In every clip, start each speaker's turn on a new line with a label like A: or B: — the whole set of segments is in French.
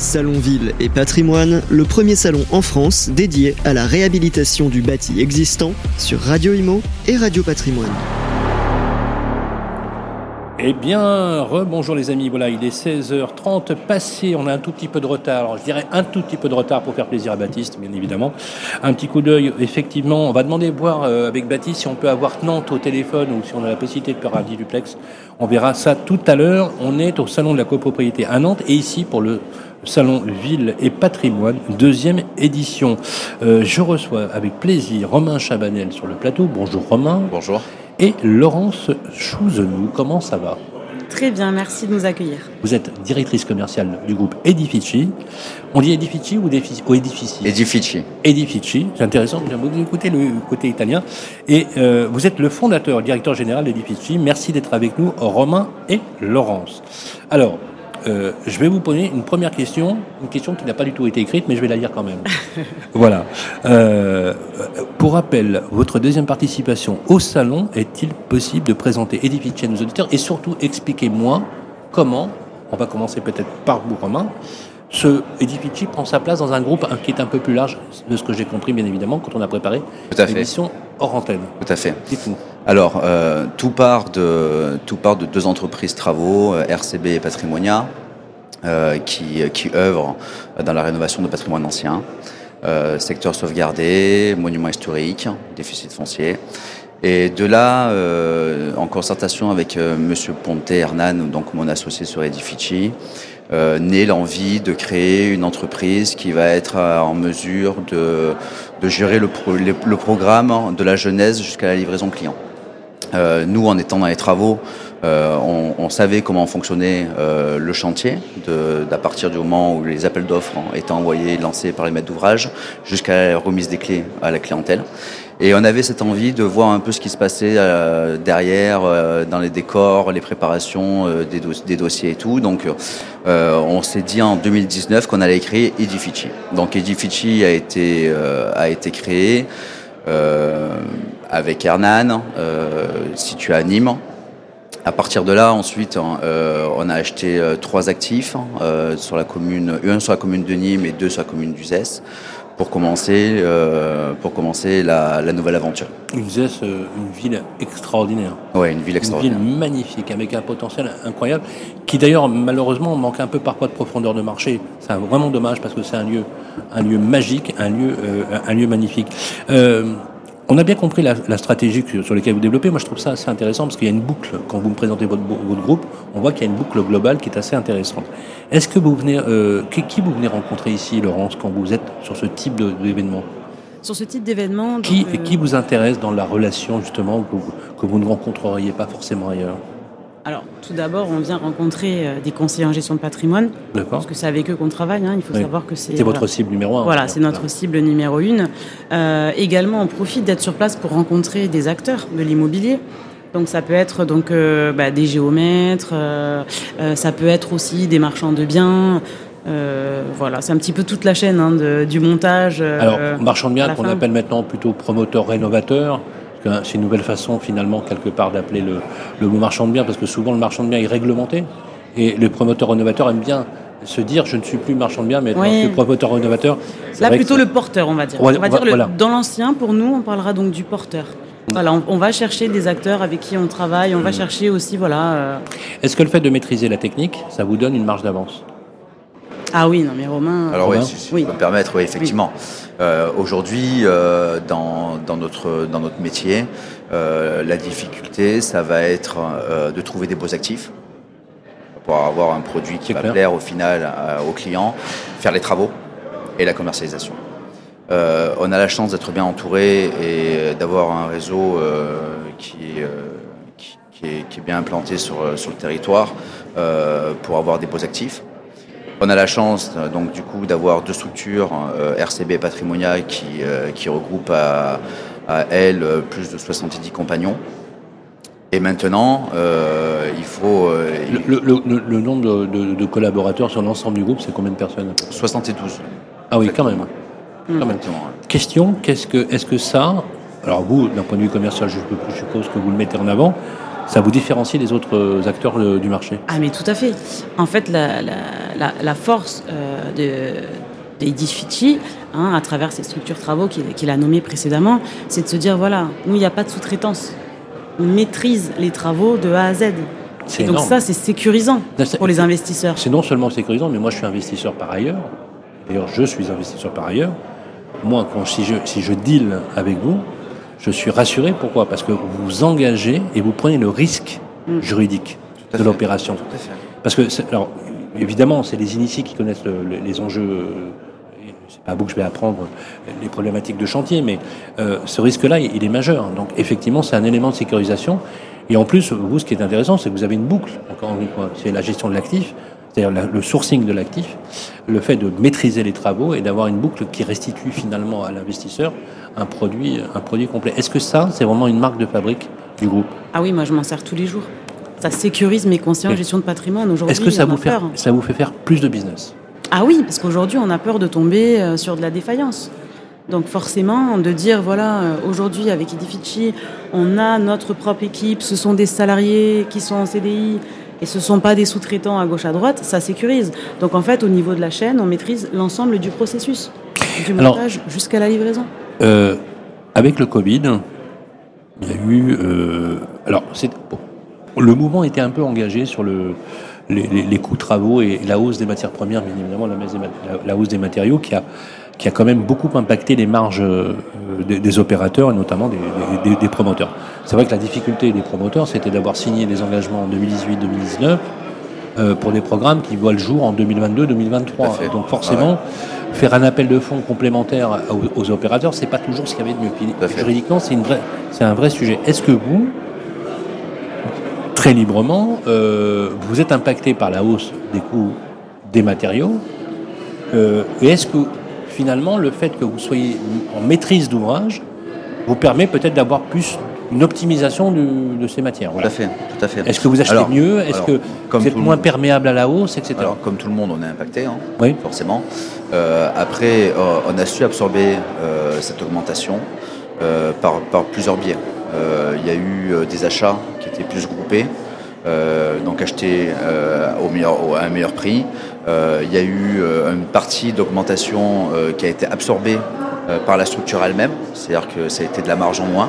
A: Salon Ville et Patrimoine, le premier salon en France dédié à la réhabilitation du bâti existant sur Radio Imo et Radio Patrimoine.
B: Eh bien, rebonjour les amis, voilà, il est 16h30 passé, on a un tout petit peu de retard, alors je dirais un tout petit peu de retard pour faire plaisir à Baptiste, bien évidemment. Un petit coup d'œil, effectivement, on va demander voir euh, avec Baptiste si on peut avoir Nantes au téléphone ou si on a la possibilité de faire un duplex. On verra ça tout à l'heure. On est au salon de la copropriété à Nantes et ici pour le Salon Ville et Patrimoine, deuxième édition. Euh, je reçois avec plaisir Romain Chabanel sur le plateau. Bonjour Romain.
C: Bonjour
B: et Laurence Chouzenou. Comment ça va?
D: Très bien, merci de nous accueillir.
B: Vous êtes directrice commerciale du groupe Edifici. On dit Edifici ou, Edifici?
C: Edifici.
B: Edifici, c'est intéressant, j'aime beaucoup écouter le côté italien. Et euh, vous êtes le fondateur, directeur général d'Edifici. Merci d'être avec nous, Romain et Laurence. Alors, euh, je vais vous poser une première question, une question qui n'a pas du tout été écrite, mais je vais la lire quand même. voilà. Euh, pour rappel, votre deuxième participation au salon, est-il possible de présenter Edifici à nos auditeurs et surtout expliquez-moi comment, on va commencer peut-être par vous Romain, ce Edifici prend sa place dans un groupe qui est un peu plus large de ce que j'ai compris bien évidemment quand on a préparé l'émission hors antenne.
C: Tout à fait. Dites-nous. Alors, euh, tout, part de, tout part de deux entreprises travaux, euh, RCB et Patrimonia, euh, qui, qui œuvrent dans la rénovation de patrimoine ancien, secteur sauvegardé, monument historique, déficit foncier. Et de là, en concertation avec Monsieur Ponte Hernan, donc mon associé sur Edifici, euh, naît l'envie de créer une entreprise qui va être en mesure de, de gérer le, le, programme de la genèse jusqu'à la livraison client. Euh, nous, en étant dans les travaux, euh, on, on, savait comment fonctionnait euh, le chantier, de, à partir du moment où les appels d'offres étaient envoyés, lancés par les maîtres d'ouvrage, jusqu'à la remise des clés à la clientèle. Et on avait cette envie de voir un peu ce qui se passait euh, derrière, euh, dans les décors, les préparations euh, des, dossiers et tout. Donc, on s'est dit en 2019 qu'on allait créer Edifici. Donc, Edifici a été a été créé avec Hernan, situé à Nîmes. À partir de là, ensuite, on a acheté trois actifs sur la commune, un sur la commune de Nîmes et deux sur la commune d'Uzès pour commencer, euh, pour commencer la, nouvelle aventure.
B: Uzès, euh, une ville extraordinaire.
C: Oui, une ville extraordinaire.
B: Une ville magnifique, avec un potentiel incroyable, qui d'ailleurs, malheureusement, manque un peu parfois de profondeur de marché. C'est vraiment dommage parce que c'est un lieu, un lieu magique, un lieu, euh, un lieu magnifique. On a bien compris la, stratégie sur laquelle vous développez. Moi, je trouve ça assez intéressant parce qu'il y a une boucle. Quand vous me présentez votre, groupe, on voit qu'il y a une boucle globale qui est assez intéressante. Est-ce que vous venez, euh, qui, vous venez rencontrer ici, Laurence, quand vous êtes sur ce type d'événement?
D: Sur ce type d'événement.
B: Qui, euh, qui vous intéresse dans la relation justement que que vous ne rencontreriez pas forcément ailleurs?
D: Alors, tout d'abord, on vient rencontrer euh, des conseillers en gestion de patrimoine. Parce que c'est avec eux qu'on travaille. Hein. Il faut savoir que c'est.
B: C'est votre cible numéro un.
D: Voilà, c'est notre cible numéro une. Euh, également, on profite d'être sur place pour rencontrer des acteurs de l'immobilier. Donc ça peut être donc euh, bah, des géomètres, ça peut être aussi des marchands de biens. voilà, c'est un petit peu toute la chaîne hein, du montage.
B: Alors, marchand de biens qu'on appelle maintenant plutôt promoteur rénovateur. C'est une nouvelle façon finalement quelque part d'appeler le, mot marchand de biens, parce que souvent le marchand de biens est réglementé, et le promoteur rénovateur aime bien se dire je ne suis plus marchand de biens, mais oui. le promoteur rénovateur.
D: Là plutôt le porteur, on va dire. On va, dire dans l'ancien, pour nous, on parlera donc du porteur. Voilà, on, va chercher des acteurs avec qui on travaille, on va mm. chercher aussi, voilà. Euh,
B: Est-ce que le fait de maîtriser la technique, ça vous donne une marge d'avance?
D: Ah oui, non mais Romain.
C: Alors oui, si, me permettre, oui, effectivement. Euh, aujourd'hui, euh, dans, notre, dans notre métier, euh, la difficulté, ça va être de trouver des beaux actifs pour avoir un produit qui va plaire au final aux clients, faire les travaux et la commercialisation. on a la chance d'être bien entouré et d'avoir un réseau qui, qui, est, qui, est, bien implanté sur, sur le territoire pour avoir des beaux actifs. On a la chance euh, donc du coup d'avoir deux structures, euh, RCB et Patrimonia, qui, euh, qui regroupent à, à elles plus de 70 compagnons. Et maintenant, il faut...
B: le, nombre de, collaborateurs sur l'ensemble du groupe, c'est combien de personnes
C: 72.
B: Ah oui, quand même. Quand même. Question, qu'est-ce que, est-ce que ça, alors vous, d'un point de vue commercial, je suppose que vous le mettez en avant, ça vous différencie des autres acteurs du marché?
D: Ah mais tout à fait. En fait, la, la, la, force euh, d'Edith hein, à travers ces structures travaux qu'il a nommées précédemment, c'est de se dire, voilà, nous, il n'y a pas de sous-traitance. On maîtrise les travaux de A à Z. Et donc ça, c'est sécurisant pour les investisseurs.
B: C'est non seulement sécurisant, mais moi, je suis investisseur par ailleurs. D'ailleurs, je suis investisseur par ailleurs. Moi, quand, si, je, si je deal avec vous, je suis rassuré. Pourquoi? Parce que vous vous engagez et vous prenez le risque mm. juridique de l'opération. Parce que, alors, évidemment, c'est les initiés qui connaissent les enjeux. C'est pas à vous que je vais apprendre les problématiques de chantier, mais euh, ce risque-là, il est majeur. Donc, effectivement, c'est un élément de sécurisation. Et en plus, vous, ce qui est intéressant, c'est que vous avez une boucle. Encore une fois, c'est la gestion de l'actif c'est-à-dire le sourcing de l'actif, le fait de maîtriser les travaux et d'avoir une boucle qui restitue finalement à l'investisseur un produit, un produit complet. Est-ce que ça, c'est vraiment une marque de fabrique du groupe?
D: Ah oui, moi je m'en sers tous les jours. Ça sécurise mes consciences en gestion de patrimoine. Aujourd'hui,
B: Est-ce que ça vous, fait, ça vous fait faire plus de business?
D: Ah oui, parce qu'aujourd'hui, on a peur de tomber euh, sur de la défaillance. Donc forcément, de dire, voilà, euh, aujourd'hui avec Edifici, on a notre propre équipe, ce sont des salariés qui sont en CDI, et ce ne sont pas des sous-traitants à gauche à droite, ça sécurise. Donc en fait, au niveau de la chaîne, on maîtrise l'ensemble du processus, du montage jusqu'à la livraison.
B: Euh, avec le Covid, il y a eu. Euh, alors, le mouvement était un peu engagé sur le, les, coûts de travaux et la hausse des matières premières, bien évidemment, la, la hausse des matériaux qui a qui a quand même beaucoup impacté les marges euh, des, opérateurs et notamment des, promoteurs. C'est vrai que la difficulté des promoteurs, c'était d'avoir signé des engagements en 2018-2019 euh, pour des programmes qui voient le jour en 2022-2023. Donc forcément, faire un appel de fonds complémentaire aux, opérateurs, c'est pas toujours ce qu'il y avait de mieux. Juridiquement, c'est c'est un vrai sujet. Est-ce que vous, très librement, euh, vous êtes impacté par la hausse des coûts des matériaux et est-ce que finalement, le fait que vous soyez en maîtrise d'ouvrage vous permet peut-être d'avoir plus une optimisation de ces matières.
C: Tout à fait, tout à fait.
B: Est-ce que vous achetez mieux? Est-ce que vous êtes moins perméable à la hausse, etc.
C: Alors, comme tout le monde, on est impacté, hein, oui. forcément. Euh, après, euh, on a su absorber euh, cette augmentation par, par, plusieurs biais. Il y a eu des achats qui étaient plus groupés. Donc achetés au meilleur, à un meilleur prix. Euh, il y a eu euh, une partie d'augmentation euh, qui a été absorbée par la structure elle-même, c'est-à-dire que ça a été de la marge en moins.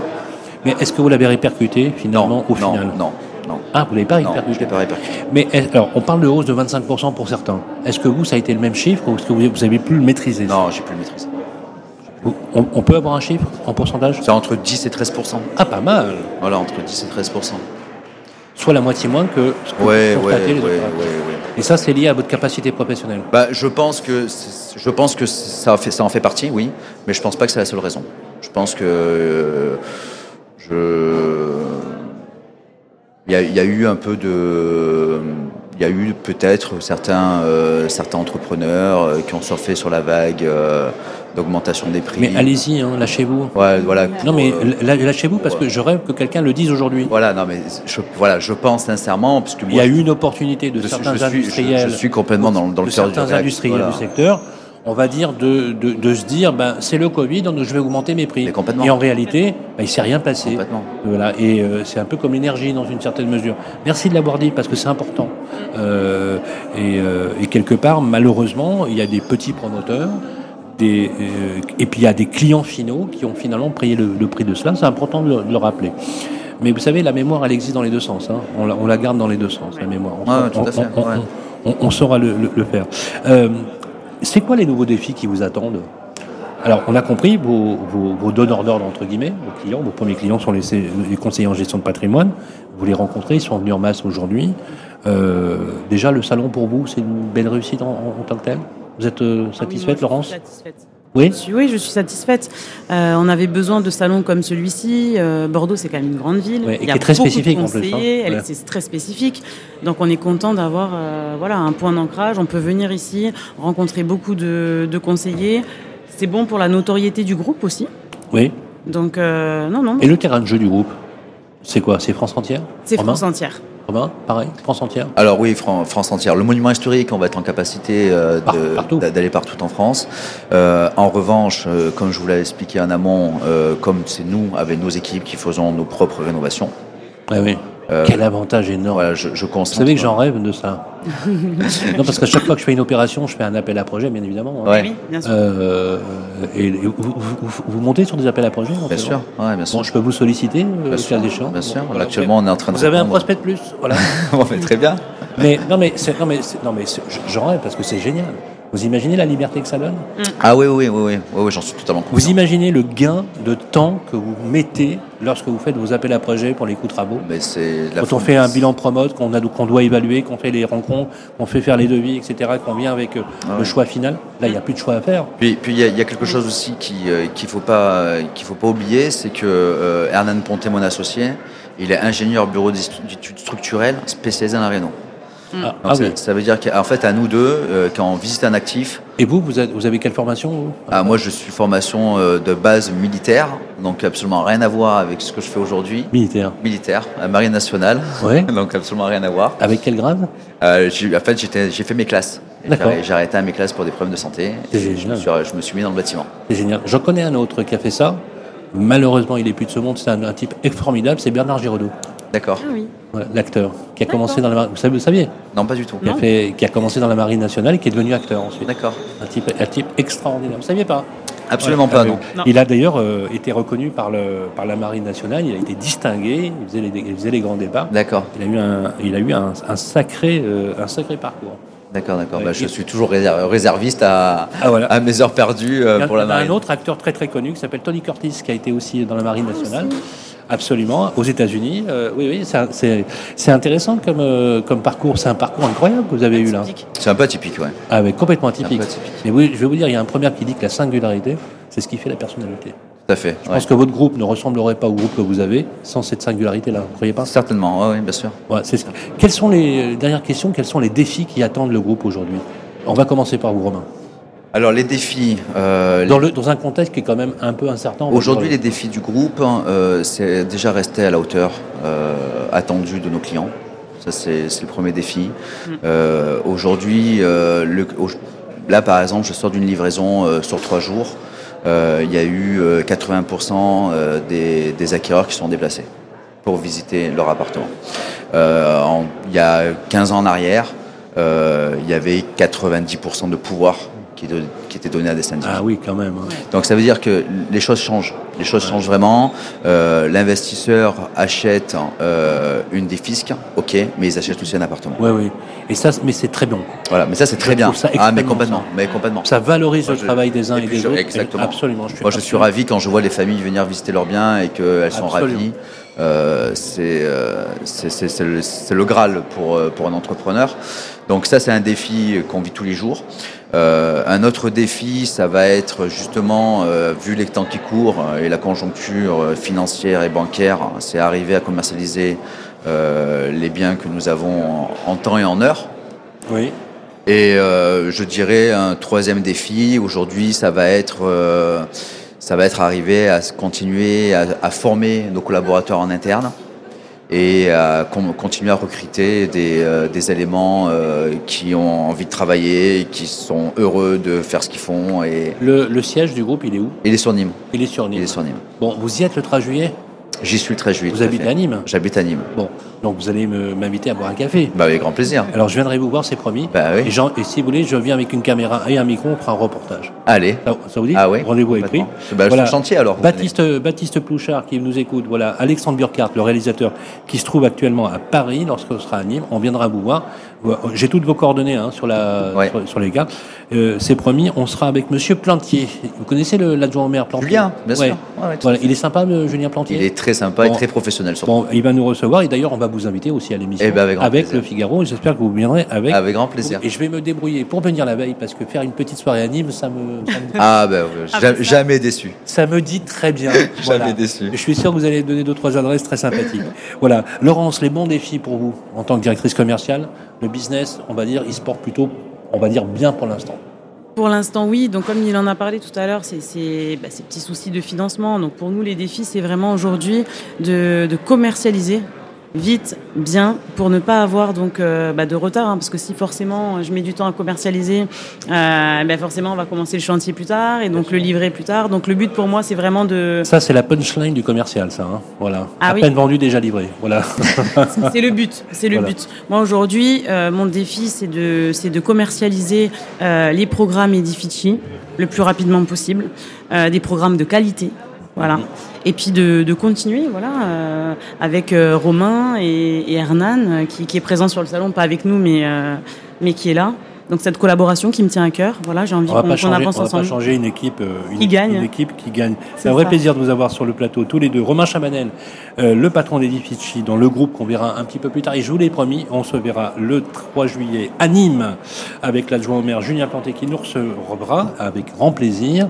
B: Mais est-ce que vous l'avez répercuté finalement au
C: non,
B: final
C: Non, non.
B: Ah, vous ne l'avez pas répercuté
C: Non, je l'ai pas répercuté.
B: Mais alors, on parle de hausse de 25% pour certains. Est-ce que vous, ça a été le même chiffre ou est-ce que vous avez pu le maîtriser
C: Non, j'ai pu le maîtriser.
B: On, peut avoir un chiffre en pourcentage?
C: C'est entre 10 et 13%
B: Ah, pas mal
C: Voilà, entre 10 et 13
B: Soit la moitié moins que
C: ce que ouais, ouais, ouais, ouais,
B: et ça, c'est lié à votre capacité professionnelle.
C: Bah, je, pense que, je pense que ça, fait, ça en fait partie, oui, mais je ne pense pas que c'est la seule raison. Je pense que euh, je... il, y a, eu un peu de... Il y a eu peut-être certains, euh, certains entrepreneurs euh, qui ont surfé sur la vague d'augmentation des prix.
B: Mais allez-y, hein, lâchez-vous.
C: Ouais, voilà.
B: Non, mais lâchez-vous parce que je rêve que quelqu'un le dise aujourd'hui.
C: Voilà, non, mais je, voilà, je pense sincèrement parce que
B: il y a eu une opportunité de certains industriels.
C: Je, suis complètement dans, dans le cœur
B: industriels du secteur. On va dire de, de, de se dire ben c'est le Covid donc je vais augmenter mes prix. Et en réalité ben, il s'est rien passé. Voilà et euh, c'est un peu comme l'énergie dans une certaine mesure. Merci de l'avoir dit parce que c'est important. Euh, et, euh, et quelque part malheureusement il y a des petits promoteurs euh, et puis il y a des clients finaux qui ont finalement payé le, prix de cela. C'est important de le, rappeler. Mais vous savez, la mémoire, elle existe dans les deux sens. Hein. On, la, garde dans les deux sens, la mémoire. On, saura le, faire. Euh, c'est quoi les nouveaux défis qui vous attendent alors, on a compris vos, donneurs d'ordre, entre guillemets, vos clients, vos premiers clients sont les, conseillers en gestion de patrimoine. Vous les rencontrez, ils sont venus en masse aujourd'hui. Euh, déjà, le salon pour vous, c'est une belle réussite en tant que tel? Vous êtes euh, ah satisfaite, Laurence? satisfaite.
D: Oui, oui, je suis satisfaite. Euh, on avait besoin de salons comme celui-ci. Euh, Bordeaux, c'est quand même une grande ville.
B: et Il y a très spécifique en plus.
D: Hein. C'est très spécifique. Donc on est content d'avoir voilà, un point d'ancrage. On peut venir ici, rencontrer beaucoup de, conseillers. C'est bon pour la notoriété du groupe aussi.
B: Oui.
D: Donc, non, non.
B: Et le terrain de jeu du groupe, c'est quoi? C'est France entière?
D: C'est France entière
B: pareil, France entière
C: Alors oui, France entière. Le monument historique, on va être en capacité euh, d'aller partout. en France. Euh, en revanche, euh, comme je vous l'ai expliqué en amont, comme c'est nous, avec nos équipes, qui faisons nos propres rénovations,
B: ah oui.
C: Euh,
B: Quel avantage énorme.
C: Voilà, je, je
B: Vous savez que j'en rêve de ça. non, parce qu'à chaque fois que je fais une opération, je fais un appel à projet, bien évidemment. hein.
C: Ouais.
D: Oui, bien sûr.
B: Euh, et et vous, vous- vous- vous montez sur des appels à projet
C: Bien sûr, ouais, bien sûr.
B: Bon, je peux vous solliciter, euh,
C: Bien sûr,
B: échéant.
C: bien sûr.
B: Voilà,
C: Actuellement, on est en train de
B: Vous avez un prospect de plus, voilà.
C: Bon, mais très bien.
B: mais non, mais c'est- non, mais non, mais c'est- j'en rêve parce que c'est génial. Vous imaginez la liberté que ça donne
C: Ah oui, oui, oui, oui, oui, j'en suis totalement
B: Vous
C: conscient.
B: imaginez le gain de temps que vous mettez lorsque vous faites vos appels à projet pour les coûts de travaux
C: Mais c'est
B: Quand on fait un bilan promote, qu'on doit évaluer, qu'on fait les rencontres, qu'on fait faire les devis, etc., qu'on vient avec euh,
C: Ah
B: le choix final, là, il n'y a plus de choix à faire.
C: Puis, puis il y, a- il y a quelque chose aussi euh, qu'il faut pas qu'il faut pas oublier, c'est que euh, Hernan Ponté, mon associé, il est ingénieur bureau d'études structurelles spécialisé en la réno.
B: Ah,
C: Donc
B: ah
C: ça,
B: oui.
C: ça veut dire qu'en fait, à nous deux, euh, quand on visite un actif,
B: Et vous, vous avez, vous avez quelle formation vous?
C: Ah, moi je suis formation euh, de base militaire, donc absolument rien à voir avec ce que je fais aujourd'hui.
B: Militaire.
C: Militaire, à Marine nationale,
B: Ouais.
C: donc absolument rien à voir.
B: Avec quel grade?
C: Euh, j'ai- en fait, j'ai fait mes classes.
B: D'accord.
C: j'ai- arrêté à mes classes pour des problèmes de santé.
B: C'est
C: Et je, me
B: génial.
C: suis, je me suis mis dans le bâtiment.
B: C'est génial. J'en connais un autre qui a fait ça. Malheureusement, il est plus de ce monde. C'est un, un type formidable. C'est Bernard Giraudot,
C: D'accord.
D: Ah oui.
B: L'acteur, qui a commencé dans la marine. Vous savez, vous saviez
C: Non, pas du tout.
B: qui a,
D: Non.
B: fait, qui a commencé dans la marine nationale et qui est devenu acteur ensuite.
C: D'accord.
B: Un type, un type extraordinaire. Vous saviez pas
C: Absolument
B: Ouais,
C: pas,
B: ah,
C: non.
D: Non.
B: Il a d'ailleurs euh, été reconnu par, le, par la marine nationale. Il a été distingué. Il faisait les, il faisait les grands débats.
C: D'accord.
B: Il a eu un, il a eu un, un sacré, euh, un sacré parcours.
C: D'accord, d'accord.
B: Ouais,
C: Bah, je suis toujours réser- réserviste à,
B: Ah, voilà.
C: à mes heures perdues euh,
B: Il y a-
C: pour la
B: il y a
C: marine.
B: un autre acteur très très connu qui s'appelle Tony Curtis, qui a été aussi dans la marine nationale. Absolument, aux États-Unis. Euh, oui, oui, c'est intéressant comme, euh, comme parcours. C'est un parcours incroyable que vous avez eu là.
C: C'est un peu atypique, ouais.
B: Ah, mais complètement atypique. Mais oui, je vais vous dire, il y a un proverbe qui dit que la singularité, c'est ce qui fait la personnalité.
C: Tout à fait.
B: Je
C: ouais.
B: pense que votre groupe ne ressemblerait pas au groupe que vous avez sans cette singularité-là. Vous ne croyez pas?
C: Certainement, oui, bien sûr.
B: Ouais, c'est ce- Quelles sont les dernières questions Quels sont les défis qui attendent le groupe aujourd'hui? On va commencer par vous, Romain.
C: Alors, les défis. euh,
B: Dans, le, dans un contexte qui est quand même un peu incertain.
C: Aujourd'hui, les défis du groupe, hein, euh, c'est déjà rester à la hauteur euh, attendue de nos clients. Ça, c'est c'est le premier défi. Euh, Aujourd'hui, euh, le- au- là, par exemple, je sors d'une livraison euh, sur trois jours. Euh, Il y a eu euh, 80% euh, des, des acquéreurs qui sont déplacés pour visiter leur appartement. Euh, en- il y a 15 ans en arrière, euh, il y avait 90% de pouvoir qui, de- qui était donné à des syndicats.
B: Ah oui, quand même. hein.
C: Donc ça veut dire que les choses changent. Les choses changent vraiment. Euh, L'investisseur achète euh, une des fiscs, ok, mais ils achètent aussi un appartement.
B: Oui, oui. Et ça, mais c'est très bon.
C: Voilà, mais ça c'est très bien.
B: ça
C: Ah, mais complètement, mais complètement.
B: Ça valorise
C: Moi,
B: le
C: je-
B: travail des uns et, des autres.
C: exactement.
B: Absolument. Je suis
C: Moi, je suis ravi quand je vois les familles venir visiter leurs biens et qu'elles sont
B: Absolument.
C: ravies. Euh, c'est euh, c'est- le, Graal pour, pour un entrepreneur. Donc ça, c'est un défi qu'on vit tous les jours. Euh, un autre défi, ça va être justement, euh, vu les temps qui courent euh, et la conjoncture euh, financière et bancaire, c'est arriver à commercialiser euh, les biens que nous avons en, en temps et en heure.
B: Oui.
C: Et je dirais un troisième défi aujourd'hui, ça va être ça va être arriver à continuer à, à former nos collaborateurs en interne et à con- continuer à recruter des, euh, des éléments euh, qui ont envie de travailler, qui sont heureux de faire ce qu'ils font et,
B: Le, le siège du groupe, il est où? Il est sur Nîmes.
C: Il est sur Nîmes.
B: Bon, vous y êtes le 3 juillet?
C: J'y suis le 13 juillet.
B: Vous
C: à
B: habitez
C: fait.
B: à Nîmes?
C: J'habite à Nîmes.
B: Bon, donc vous allez m'inviter à boire un café.
C: Bah, avec grand plaisir.
B: Alors je viendrai vous voir, c'est promis.
C: Bah oui.
B: et, Jean- et si vous voulez, je viens avec une caméra et un micro, on fera un reportage.
C: Allez.
B: Ça, ça vous dit
C: Ah oui.
B: Rendez-vous pris.
C: complètement. Bah, en chantier alors.
B: Baptiste, Baptiste Plouchard qui nous écoute, voilà, Alexandre Burkhardt, le réalisateur, qui se trouve actuellement à Paris, lorsqu'on sera à Nîmes, on viendra vous voir. J'ai toutes vos coordonnées hein, sur, la,
C: Ouais.
B: sur, sur les cartes. Euh, C'est promis, on sera avec Monsieur Plantier. Vous connaissez l'adjoint au maire Plantier
C: Julien, bien sûr.
B: Ouais.
C: Ouais,
B: Voilà, il est sympa, Julien Plantier
C: Il est très sympa
B: Bon.
C: et très professionnel surtout.
B: Bon, il va nous recevoir et d'ailleurs, on va vous inviter aussi à l'émission
C: Eh ben, avec
B: le Figaro. J'espère que vous viendrez avec.
C: Avec grand plaisir.
B: Et je vais me débrouiller pour venir la veille parce que faire une petite soirée à Nîmes, ça me, ça me,
C: Ah ben
D: Ah, ça.
C: jamais déçu.
B: ça me dit très bien.
C: Jamais déçu.
B: Je suis sûr que vous allez me donner deux trois adresses très sympathiques. voilà, Laurence, les bons défis pour vous en tant que directrice commerciale, le business, on va dire, il se porte plutôt, on va dire bien pour l'instant.
D: Pour l'instant, oui. Donc, comme il en a parlé tout à l'heure, c'est c'est- bah, ces petits soucis de financement. Donc, pour nous, les défis, c'est vraiment aujourd'hui de, de commercialiser vite, bien, pour ne pas avoir donc euh, bah, de retard, hein, parce que si forcément je mets du temps à commercialiser, euh, ben forcément on va commencer le chantier plus tard et donc le livrer plus tard. Donc le but pour moi c'est vraiment de.
B: Ça c'est la punchline du commercial, ça. Hein. Voilà.
D: Ah
B: à peine vendu déjà livré. Voilà.
D: c'est le but. C'est le but. Moi aujourd'hui, euh, mon défi c'est de c'est de commercialiser euh, les programmes Edifici le plus rapidement possible, euh, des programmes de qualité. Voilà. Mm-hmm. Et puis de, de continuer, voilà, euh, avec euh, Romain et, et Hernan, qui, qui, est présent sur le salon, pas avec nous, mais, euh, mais qui est là. Donc cette collaboration qui me tient à cœur, voilà, j'ai envie qu'on qu avance
B: on
D: ensemble.
B: On va pas changer une équipe, euh, une,
D: qui gagne.
B: une équipe qui gagne. C'est un vrai ça. plaisir de vous avoir sur le plateau, tous les deux. Romain Chamanel, euh, le patron d'Edifici, dans le groupe qu'on verra un petit peu plus tard. Et je vous l'ai promis, on se verra le 3 juillet à Nîmes avec l'adjoint au maire Julien Planté qui nous recevra avec grand plaisir.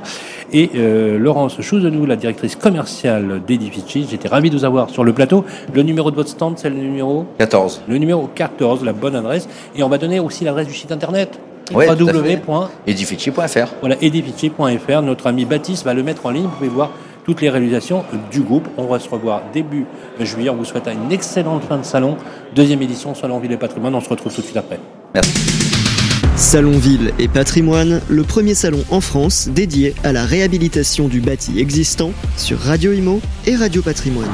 B: Et euh, Laurence Chouzenou, la directrice commerciale d'Edifici. J'étais ravi de vous avoir sur le plateau. Le numéro de votre stand, c'est le numéro
C: 14.
B: Le numéro 14, la bonne adresse. Et on va donner aussi l'adresse du site internet
C: ouais,
B: www.edifici.fr. Voilà, edifici.fr. Notre ami Baptiste va le mettre en ligne. Vous pouvez voir toutes les réalisations du groupe. On va se revoir début juillet. On vous souhaite une excellente fin de salon. Deuxième édition Salon Ville et Patrimoine. On se retrouve tout de suite après.
C: Merci.
A: Salon Ville et Patrimoine, le premier salon en France dédié à la réhabilitation du bâti existant sur Radio Imo et Radio Patrimoine.